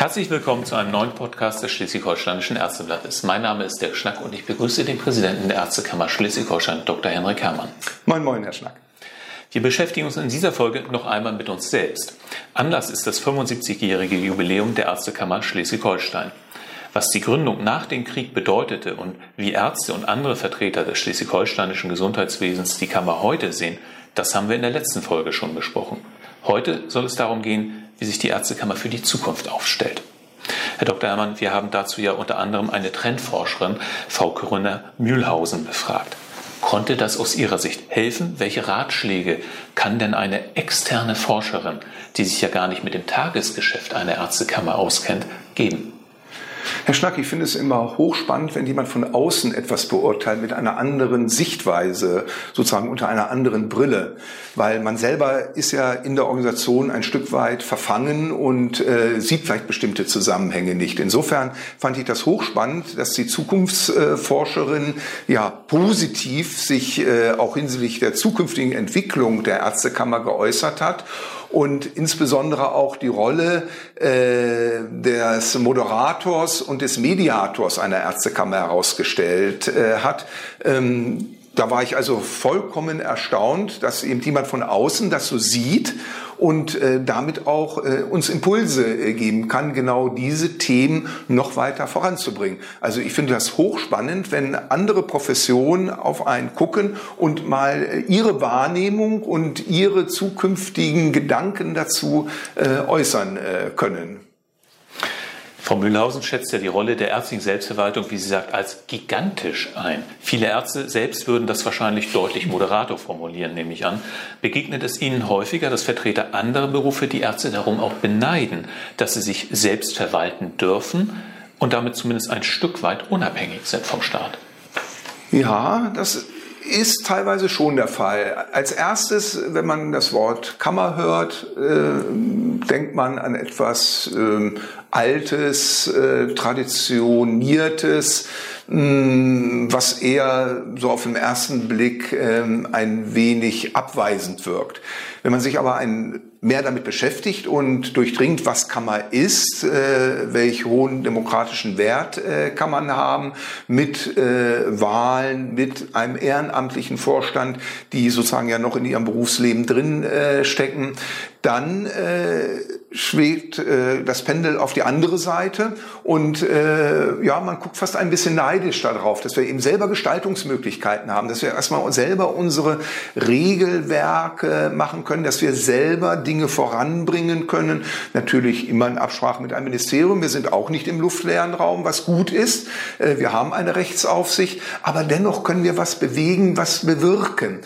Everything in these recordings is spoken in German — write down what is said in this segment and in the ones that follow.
Herzlich willkommen zu einem neuen Podcast des Schleswig-Holsteinischen Ärzteblattes. Mein Name ist Dirk Schnack und ich begrüße den Präsidenten der Ärztekammer Schleswig-Holstein, Dr. Henrik Herrmann. Moin, moin, Herr Schnack. Wir beschäftigen uns in dieser Folge noch einmal mit uns selbst. Anlass ist das 75-jährige Jubiläum der Ärztekammer Schleswig-Holstein. Was die Gründung nach dem Krieg bedeutete und wie Ärzte und andere Vertreter des schleswig-holsteinischen Gesundheitswesens die Kammer heute sehen, das haben wir in der letzten Folge schon besprochen. Heute soll es darum gehen, wie sich die Ärztekammer für die Zukunft aufstellt. Herr Dr. Herrmann, wir haben dazu ja unter anderem eine Trendforscherin, Frau Corinna Mühlhausen, befragt. Konnte das aus Ihrer Sicht helfen? Welche Ratschläge kann denn eine externe Forscherin, die sich ja gar nicht mit dem Tagesgeschäft einer Ärztekammer auskennt, geben? Herr Schnack, ich finde es immer hochspannend, wenn jemand von außen etwas beurteilt mit einer anderen Sichtweise, sozusagen unter einer anderen Brille. Weil man selber ist ja in der Organisation ein Stück weit verfangen und äh, sieht vielleicht bestimmte Zusammenhänge nicht. Insofern fand ich das hochspannend, dass die Zukunftsforscherin ja positiv sich äh, auch hinsichtlich der zukünftigen Entwicklung der Ärztekammer geäußert hat und insbesondere auch die Rolle äh, des Moderators und des Mediators einer Ärztekammer herausgestellt äh, hat. Ähm, da war ich also vollkommen erstaunt, dass eben jemand von außen das so sieht und äh, damit auch äh, uns Impulse äh, geben kann, genau diese Themen noch weiter voranzubringen. Also ich finde das hochspannend, wenn andere Professionen auf einen gucken und mal äh, ihre Wahrnehmung und ihre zukünftigen Gedanken dazu äh, äußern äh, können. Frau Mühlhausen schätzt ja die Rolle der ärztlichen Selbstverwaltung, wie sie sagt, als gigantisch ein. Viele Ärzte selbst würden das wahrscheinlich deutlich moderator formulieren, nehme ich an. Begegnet es Ihnen häufiger, dass Vertreter anderer Berufe die Ärzte darum auch beneiden, dass sie sich selbst verwalten dürfen und damit zumindest ein Stück weit unabhängig sind vom Staat? Ja, das ist teilweise schon der Fall. Als erstes, wenn man das Wort Kammer hört, äh, denkt man an etwas äh, Altes, äh, Traditioniertes, mh, mm, was eher so auf den ersten Blick ähm, ein wenig abweisend wirkt. Wenn man sich aber ein, mehr damit beschäftigt und durchdringt, was Kammer ist, äh, welch hohen demokratischen Wert äh, kann man haben, mit äh, Wahlen, mit einem ehrenamtlichen Vorstand, die sozusagen ja noch in ihrem Berufsleben drin äh, stecken, dann äh, uh, schwebt äh, das Pendel auf die andere Seite und äh, ja, man guckt fast ein bisschen neidisch darauf, dass wir eben selber Gestaltungsmöglichkeiten haben, dass wir erstmal selber unsere Regelwerke machen können, dass wir selber Dinge voranbringen können. Natürlich immer in Absprache mit einem Ministerium. Wir sind auch nicht im luftleeren Raum, was gut ist. Äh, wir haben eine Rechtsaufsicht, aber dennoch können wir was bewegen, was bewirken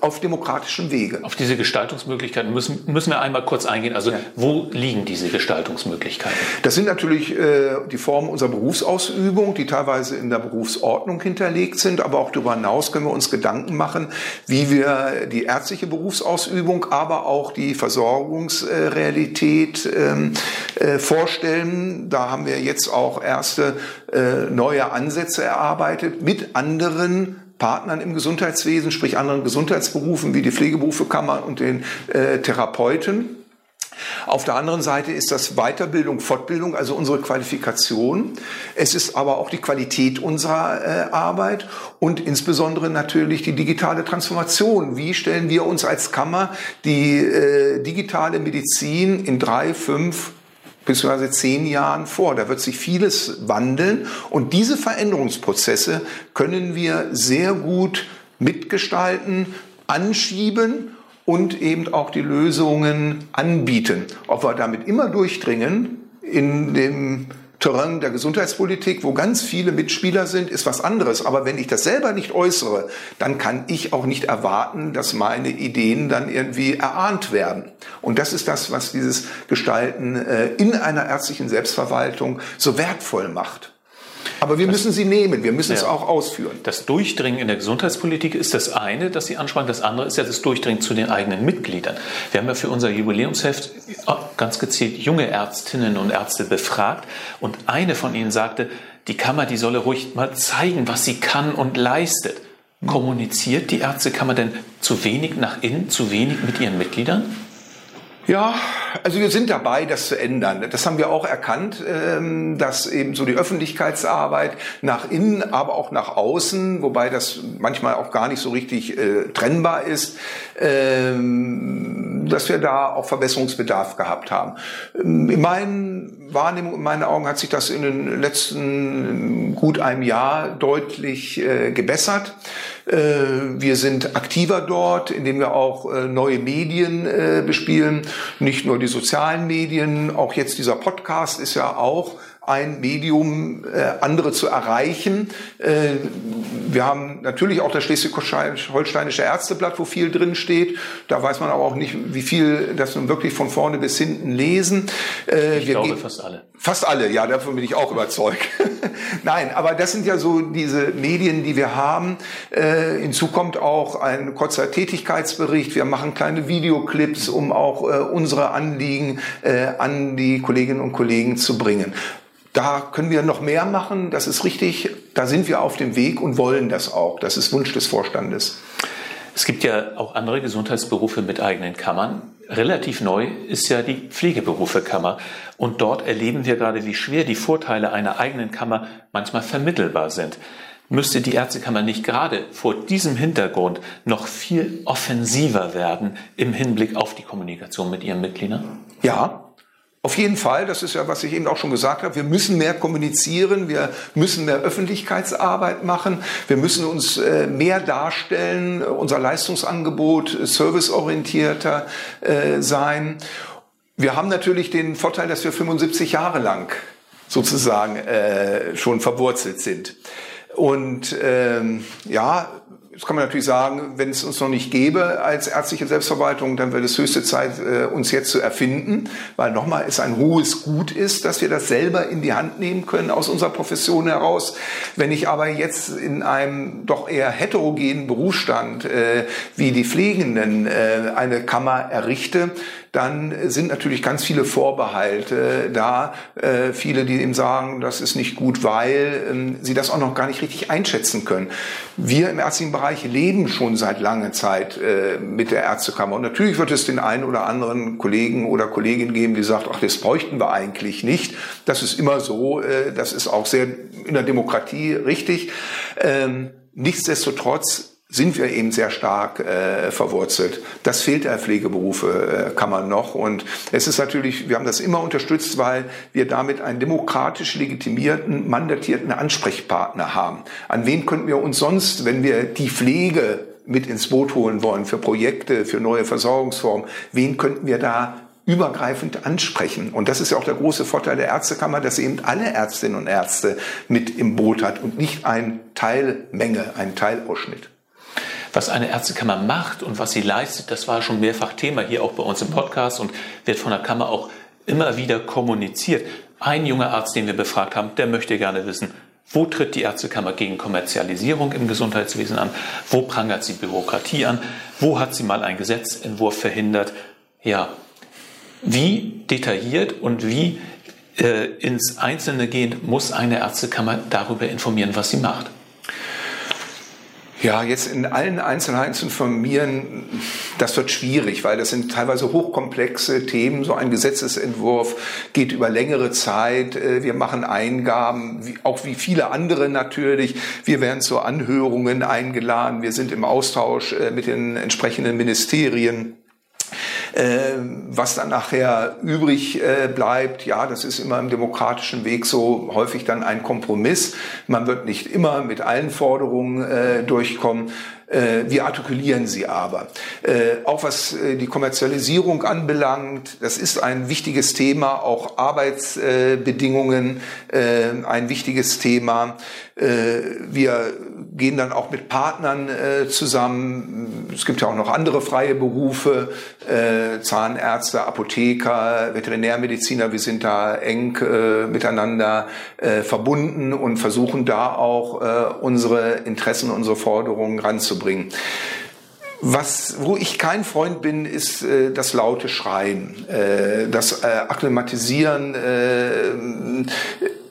auf demokratischem Wege. Auf diese Gestaltungsmöglichkeiten müssen, müssen wir einmal kurz eingehen. Also ja. wo liegen diese Gestaltungsmöglichkeiten? Das sind natürlich äh, die Formen unserer Berufsausübung, die teilweise in der Berufsordnung hinterlegt sind, aber auch darüber hinaus können wir uns Gedanken machen, wie wir die ärztliche Berufsausübung, aber auch die Versorgungsrealität ähm, äh, vorstellen. Da haben wir jetzt auch erste äh, neue Ansätze erarbeitet mit anderen Partnern im Gesundheitswesen, sprich anderen Gesundheitsberufen wie die Pflegeberufekammer und den äh, Therapeuten. Auf der anderen Seite ist das Weiterbildung, Fortbildung, also unsere Qualifikation. Es ist aber auch die Qualität unserer äh, Arbeit und insbesondere natürlich die digitale Transformation. Wie stellen wir uns als Kammer die äh, digitale Medizin in drei, fünf, beziehungsweise zehn Jahren vor. Da wird sich vieles wandeln und diese Veränderungsprozesse können wir sehr gut mitgestalten, anschieben und eben auch die Lösungen anbieten. Ob wir damit immer durchdringen in dem Terrain der Gesundheitspolitik, wo ganz viele Mitspieler sind, ist was anderes. Aber wenn ich das selber nicht äußere, dann kann ich auch nicht erwarten, dass meine Ideen dann irgendwie erahnt werden. Und das ist das, was dieses Gestalten äh, in einer ärztlichen Selbstverwaltung so wertvoll macht. Aber wir das, müssen sie nehmen, wir müssen ja, es auch ausführen. Das Durchdringen in der Gesundheitspolitik ist das eine, das Sie ansprachen. Das andere ist ja das Durchdringen zu den eigenen Mitgliedern. Wir haben ja für unser Jubiläumsheft ganz gezielt junge Ärztinnen und Ärzte befragt und eine von ihnen sagte, die Kammer, die solle ruhig mal zeigen, was sie kann und leistet. Kommuniziert die Ärztekammer denn zu wenig nach innen, zu wenig mit ihren Mitgliedern? Ja, Also wir sind dabei, das zu ändern. Das haben wir auch erkannt, ähm, dass eben so die Öffentlichkeitsarbeit nach innen, aber auch nach außen, wobei das manchmal auch gar nicht so richtig äh, trennbar ist, ähm, dass wir da auch Verbesserungsbedarf gehabt haben. Ähm, in meinen Wahrnehmungen, in meinen Augen hat sich das in den letzten gut einem Jahr deutlich äh, gebessert. Äh, wir sind aktiver dort, indem wir auch neue Medien bespielen, nicht nur die sozialen Medien, auch jetzt dieser Podcast ist ja auch ein Medium, äh, andere zu erreichen. Äh, wir haben natürlich auch das Schleswig-Holsteinische Ärzteblatt, wo viel drin steht. Da weiß man aber auch nicht, wie viel das nun wirklich von vorne bis hinten lesen. Äh, ich glaube fast alle. Fast alle, ja, davon bin ich auch überzeugt. Nein, aber das sind ja so diese Medien, die wir haben. Äh, hinzu kommt auch ein kurzer Tätigkeitsbericht. Wir machen kleine Videoclips, um auch äh, unsere Anliegen äh, an die Kolleginnen und Kollegen zu bringen. Da können wir noch mehr machen, das ist richtig. Da sind wir auf dem Weg und wollen das auch. Das ist Wunsch des Vorstandes. Es gibt ja auch andere Gesundheitsberufe mit eigenen Kammern. Relativ neu ist ja die Pflegeberufekammer. Und dort erleben wir gerade, wie schwer die Vorteile einer eigenen Kammer manchmal vermittelbar sind. Müsste die Ärztekammer nicht gerade vor diesem Hintergrund noch viel offensiver werden im Hinblick auf die Kommunikation mit ihren Mitgliedern? Ja, auf jeden Fall, das ist ja, was ich eben auch schon gesagt habe, wir müssen mehr kommunizieren, wir müssen mehr Öffentlichkeitsarbeit machen, wir müssen uns äh, mehr darstellen, unser Leistungsangebot serviceorientierter äh, sein. Wir haben natürlich den Vorteil, dass wir 75 Jahre lang sozusagen äh, schon verwurzelt sind. Und ähm, ja, Jetzt kann man natürlich sagen, wenn es uns noch nicht gäbe als ärztliche Selbstverwaltung, dann wäre es höchste Zeit, äh, uns jetzt zu erfinden, weil nochmal es ein hohes Gut ist, dass wir das selber in die Hand nehmen können aus unserer Profession heraus. Wenn ich aber jetzt in einem doch eher heterogenen Berufsstand äh, wie die Pflegenden äh, eine Kammer errichte, dann sind natürlich ganz viele Vorbehalte da. Äh, viele, die eben sagen, das ist nicht gut, weil ähm, sie das auch noch gar nicht richtig einschätzen können. Wir im ärztlichen Bereich leben schon seit langer Zeit äh, mit der Ärztekammer. Und natürlich wird es den einen oder anderen Kollegen oder Kollegin geben, die sagt, ach, das bräuchten wir eigentlich nicht. Das ist immer so. Äh, das ist auch sehr in der Demokratie richtig. Ähm, nichtsdestotrotz sind wir eben sehr stark äh, verwurzelt. Das fehlt der Pflegeberufe, äh, kann man noch. Und es ist natürlich, wir haben das immer unterstützt, weil wir damit einen demokratisch legitimierten, mandatierten Ansprechpartner haben. An wen könnten wir uns sonst, wenn wir die Pflege mit ins Boot holen wollen für Projekte, für neue Versorgungsformen, wen könnten wir da übergreifend ansprechen. Und das ist ja auch der große Vorteil der Ärztekammer, dass sie eben alle Ärztinnen und Ärzte mit im Boot hat und nicht eine Teilmenge, einen Teilausschnitt. Was eine Ärztekammer macht und was sie leistet, das war schon mehrfach Thema hier auch bei uns im Podcast und wird von der Kammer auch immer wieder kommuniziert. Ein junger Arzt, den wir befragt haben, der möchte gerne wissen, wo tritt die Ärztekammer gegen Kommerzialisierung im Gesundheitswesen an? Wo prangert sie Bürokratie an? Wo hat sie mal einen Gesetzentwurf verhindert? Ja, wie detailliert und wie äh, ins Einzelne gehend muss eine Ärztekammer darüber informieren, was sie macht? Ja, jetzt in allen Einzelheiten zu informieren, das wird schwierig, weil das sind teilweise hochkomplexe Themen. So ein Gesetzesentwurf geht über längere Zeit. Äh, wir machen Eingaben, auch wie viele andere natürlich. Wir werden zu Anhörungen eingeladen. Wir sind im Austausch äh, mit den entsprechenden Ministerien. Äh, was dann nachher übrig äh, bleibt, ja, das ist immer im demokratischen Weg so häufig dann ein Kompromiss. Man wird nicht immer mit allen Forderungen äh, durchkommen. Äh, wir artikulieren sie aber. Äh, auch was äh, die Kommerzialisierung anbelangt, das ist ein wichtiges Thema, auch Arbeitsbedingungen ein wichtiges Thema. Wir gehen dann auch mit Partnern zusammen. Es gibt ja auch noch andere freie Berufe, Zahnärzte, Apotheker, Veterinärmediziner. Wir sind da eng miteinander verbunden und versuchen da auch unsere Interessen, unsere Forderungen ranzubringen bringen. Was, wo ich kein Freund bin, ist äh, das laute Schreien, äh, das äh, Akklimatisieren. Äh,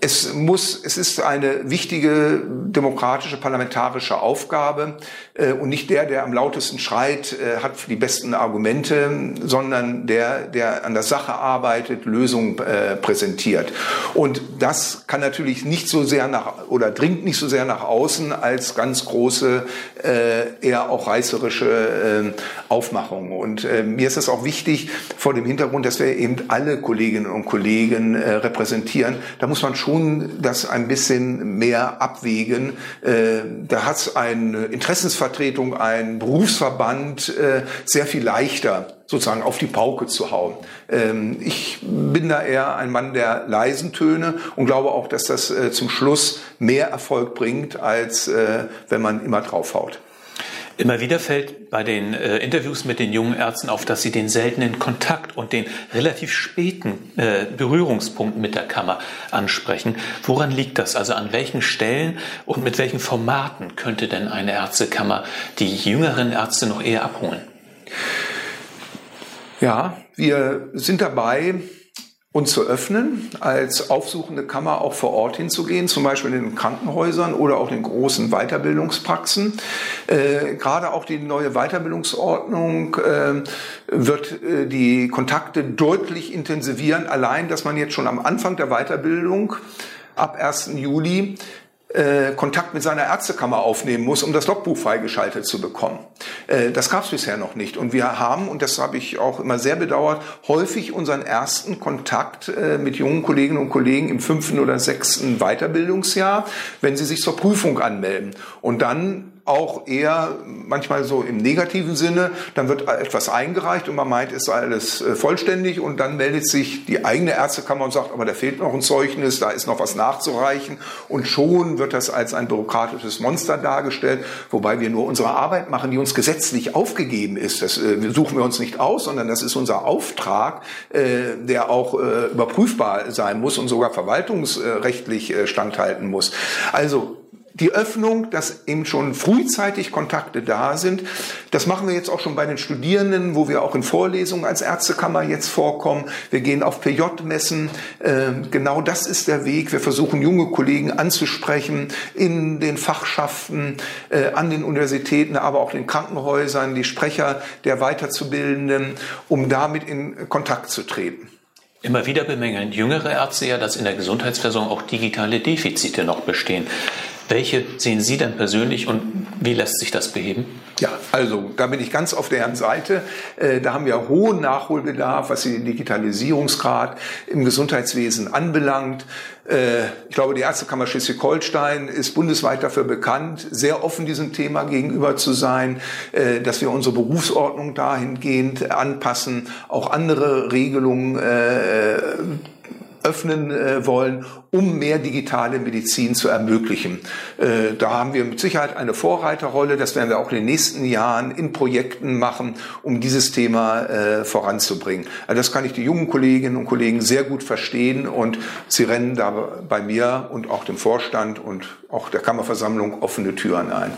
es muss, es ist eine wichtige demokratische parlamentarische Aufgabe äh, und nicht der, der am lautesten schreit, äh, hat die besten Argumente, sondern der, der an der Sache arbeitet, Lösungen äh, präsentiert. Und das kann natürlich nicht so sehr nach oder dringt nicht so sehr nach außen als ganz große, äh, eher auch reißerische äh, Aufmachung. Und äh, mir ist es auch wichtig vor dem Hintergrund, dass wir eben alle Kolleginnen und Kollegen repräsentieren. Da muss man schon das ein bisschen mehr abwägen. Äh, da hat es eine Interessensvertretung, ein Berufsverband äh, sehr viel leichter sozusagen auf die Pauke zu hauen. Ähm, ich bin da eher ein Mann der leisen Töne und glaube auch, dass das äh, zum Schluss mehr Erfolg bringt, als äh, wenn man immer draufhaut. Immer wieder fällt bei den äh, Interviews mit den jungen Ärzten auf, dass sie den seltenen Kontakt und den relativ späten äh, Berührungspunkt mit der Kammer ansprechen. Woran liegt das? Also an welchen Stellen und mit welchen Formaten könnte denn eine Ärztekammer die jüngeren Ärzte noch eher abholen? Ja, wir sind dabei, uns zu öffnen, als aufsuchende Kammer auch vor Ort hinzugehen, zum Beispiel in den Krankenhäusern oder auch in großen Weiterbildungspraxen. Äh, gerade auch die neue Weiterbildungsordnung äh, wird äh, die Kontakte deutlich intensivieren. Allein, dass man jetzt schon am Anfang der Weiterbildung ab 1. Juli äh, Kontakt mit seiner Ärztekammer aufnehmen muss, um das Logbuch freigeschaltet zu bekommen. Äh, das gab es bisher noch nicht. Und wir haben, und das habe ich auch immer sehr bedauert, häufig unseren ersten Kontakt äh, mit jungen Kolleginnen und Kollegen im fünften oder sechsten Weiterbildungsjahr, wenn sie sich zur Prüfung anmelden. Und dann auch eher manchmal so im negativen Sinne. Dann wird etwas eingereicht und man meint, sei alles äh, vollständig und dann meldet sich die eigene Ärztekammer und sagt, aber da fehlt noch ein Zeugnis, da ist noch was nachzureichen und schon wird das als ein bürokratisches Monster dargestellt, wobei wir nur unsere Arbeit machen, die uns gesetzlich aufgegeben ist. Das äh, suchen wir uns nicht aus, sondern das ist unser Auftrag, äh, der auch äh, überprüfbar sein muss und sogar verwaltungsrechtlich äh, standhalten muss. Also die Öffnung, dass eben schon frühzeitig Kontakte da sind. Das machen wir jetzt auch schon bei den Studierenden, wo wir auch in Vorlesungen als Ärztekammer jetzt vorkommen. Wir gehen auf PJ-Messen. Ähm, genau das ist der Weg. Wir versuchen junge Kollegen anzusprechen in den Fachschaften, äh, an den Universitäten, aber auch in den Krankenhäusern, die Sprecher der Weiterzubildenden, um damit in Kontakt zu treten. Immer wieder bemängeln jüngere Ärzte ja, dass in der Gesundheitsversorgung auch digitale Defizite noch bestehen. Welche sehen Sie denn persönlich und wie lässt sich das beheben? Ja, also da bin ich ganz auf deren Seite. Äh, da haben wir hohen Nachholbedarf, was den Digitalisierungsgrad im Gesundheitswesen anbelangt. Äh, ich glaube, die Ärztekammer Schleswig-Holstein ist bundesweit dafür bekannt, sehr offen diesem Thema gegenüber zu sein, äh, dass wir unsere Berufsordnung dahingehend anpassen, auch andere Regelungen öffnen äh, wollen, um mehr digitale Medizin zu ermöglichen. Äh, da haben wir mit Sicherheit eine Vorreiterrolle. Das werden wir auch in den nächsten Jahren in Projekten machen, um dieses Thema äh, voranzubringen. Also das kann ich die jungen Kolleginnen und Kollegen sehr gut verstehen und sie rennen da bei mir und auch dem Vorstand und auch der Kammerversammlung offene Türen ein.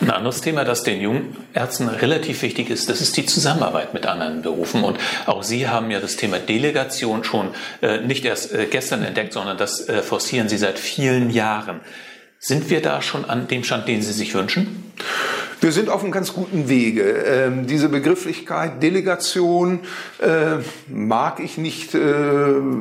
Ein anderes Thema, das den jungen Ärzten relativ wichtig ist, das ist die Zusammenarbeit mit anderen Berufen. Und auch Sie haben ja das Thema Delegation schon äh, nicht erst äh, gestern entdeckt, sondern das äh, forcieren Sie seit vielen Jahren. Sind wir da schon an dem Stand, den Sie sich wünschen? Wir sind auf einem ganz guten Wege. Ähm, diese Begrifflichkeit Delegation äh, mag ich nicht äh,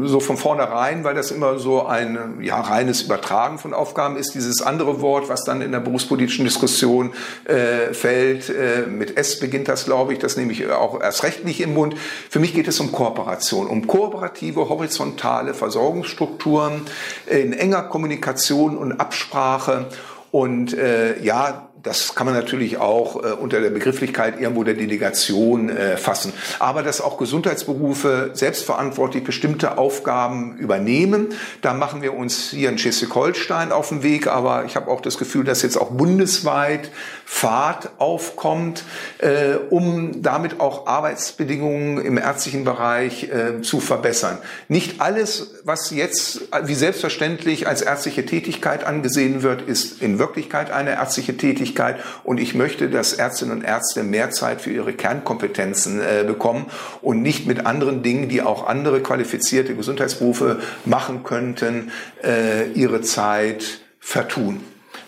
so von vornherein, weil das immer so ein ja, reines Übertragen von Aufgaben ist. Dieses andere Wort, was dann in der berufspolitischen Diskussion äh, fällt, äh, mit S beginnt das, glaube ich, das nehme ich auch erst recht nicht im Mund. Für mich geht es um Kooperation, um kooperative, horizontale Versorgungsstrukturen in enger Kommunikation und Absprache. Und äh, ja, das kann man natürlich auch äh, unter der Begrifflichkeit irgendwo der Delegation äh, fassen. Aber dass auch Gesundheitsberufe selbstverantwortlich bestimmte Aufgaben übernehmen, da machen wir uns hier in Schleswig-Holstein auf den Weg. Aber ich habe auch das Gefühl, dass jetzt auch bundesweit Fahrt aufkommt, äh, um damit auch Arbeitsbedingungen im ärztlichen Bereich äh, zu verbessern. Nicht alles, was jetzt wie selbstverständlich als ärztliche Tätigkeit angesehen wird, ist in Wirklichkeit eine ärztliche Tätigkeit. Wichtigkeit und ich möchte, dass Ärztinnen und Ärzte mehr Zeit für ihre Kernkompetenzen äh, bekommen und nicht mit anderen Dingen, die auch andere qualifizierte Gesundheitsberufe machen könnten, äh, ihre Zeit vertun.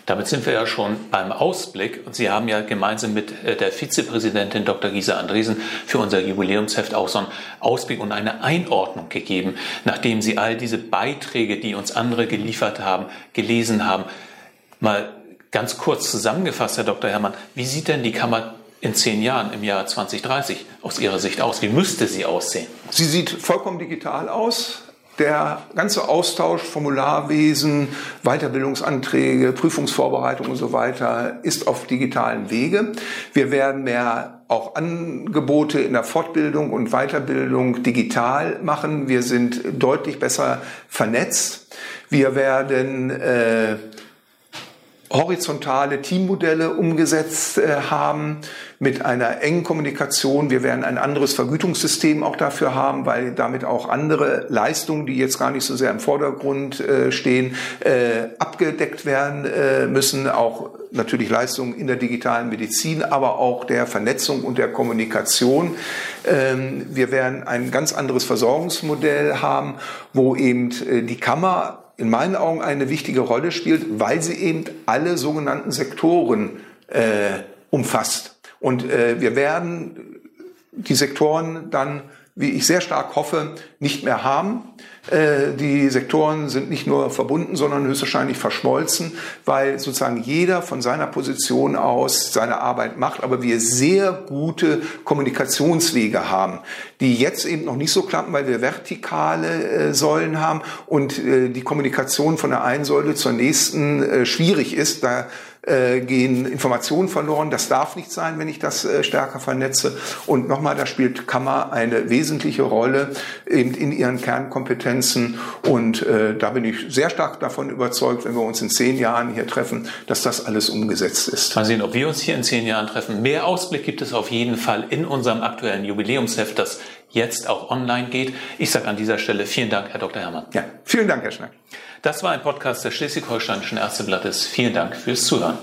Damit sind wir ja schon beim Ausblick. Und Sie haben ja gemeinsam mit äh, der Vizepräsidentin Dr. Gisa Andresen für unser Jubiläumsheft auch so einen Ausblick und eine Einordnung gegeben, nachdem Sie all diese Beiträge, die uns andere geliefert haben, gelesen haben. Mal ganz kurz zusammengefasst, Herr Dr. Herrmann, wie sieht denn die Kammer in zehn Jahren, im Jahr 2030 aus Ihrer Sicht aus? Wie müsste sie aussehen? Sie sieht vollkommen digital aus. Der ganze Austausch, Formularwesen, Weiterbildungsanträge, Prüfungsvorbereitung und so weiter ist auf digitalen Wege. Wir werden mehr auch Angebote in der Fortbildung und Weiterbildung digital machen. Wir sind deutlich besser vernetzt. Wir werden äh, horizontale Teammodelle umgesetzt äh, haben mit einer engen Kommunikation. Wir werden ein anderes Vergütungssystem auch dafür haben, weil damit auch andere Leistungen, die jetzt gar nicht so sehr im Vordergrund äh, stehen, äh, abgedeckt werden äh, müssen. Auch natürlich Leistungen in der digitalen Medizin, aber auch der Vernetzung und der Kommunikation. Ähm, wir werden ein ganz anderes Versorgungsmodell haben, wo eben äh, die Kammer in meinen Augen eine wichtige Rolle spielt, weil sie eben alle sogenannten Sektoren äh, umfasst. Und äh, wir werden die Sektoren dann, wie ich sehr stark hoffe, nicht mehr haben. Äh, die Sektoren sind nicht nur verbunden, sondern höchstwahrscheinlich verschmolzen, weil sozusagen jeder von seiner Position aus seine Arbeit macht, aber wir sehr gute Kommunikationswege haben, die jetzt eben noch nicht so klappen, weil wir vertikale äh, Säulen haben und äh, die Kommunikation von der einen Säule zur nächsten schwierig ist. Da äh, gehen Informationen verloren. Das darf nicht sein, wenn ich das äh, stärker vernetze. Und nochmal, da spielt Kammer eine wesentliche Rolle eben in ihren Kernkompetenzen. Und äh, da bin ich sehr stark davon überzeugt, wenn wir uns in zehn Jahren hier treffen, dass das alles umgesetzt ist. Mal sehen, ob wir uns hier in zehn Jahren treffen. Mehr Ausblick gibt es auf jeden Fall in unserem aktuellen Jubiläumsheft, das jetzt auch online geht. Ich sage an dieser Stelle vielen Dank, Herr Dr. Herrmann. Ja, vielen Dank, Herr Schnack. Das war ein Podcast des Schleswig-Holsteinischen Ärzteblattes. Vielen Dank fürs Zuhören.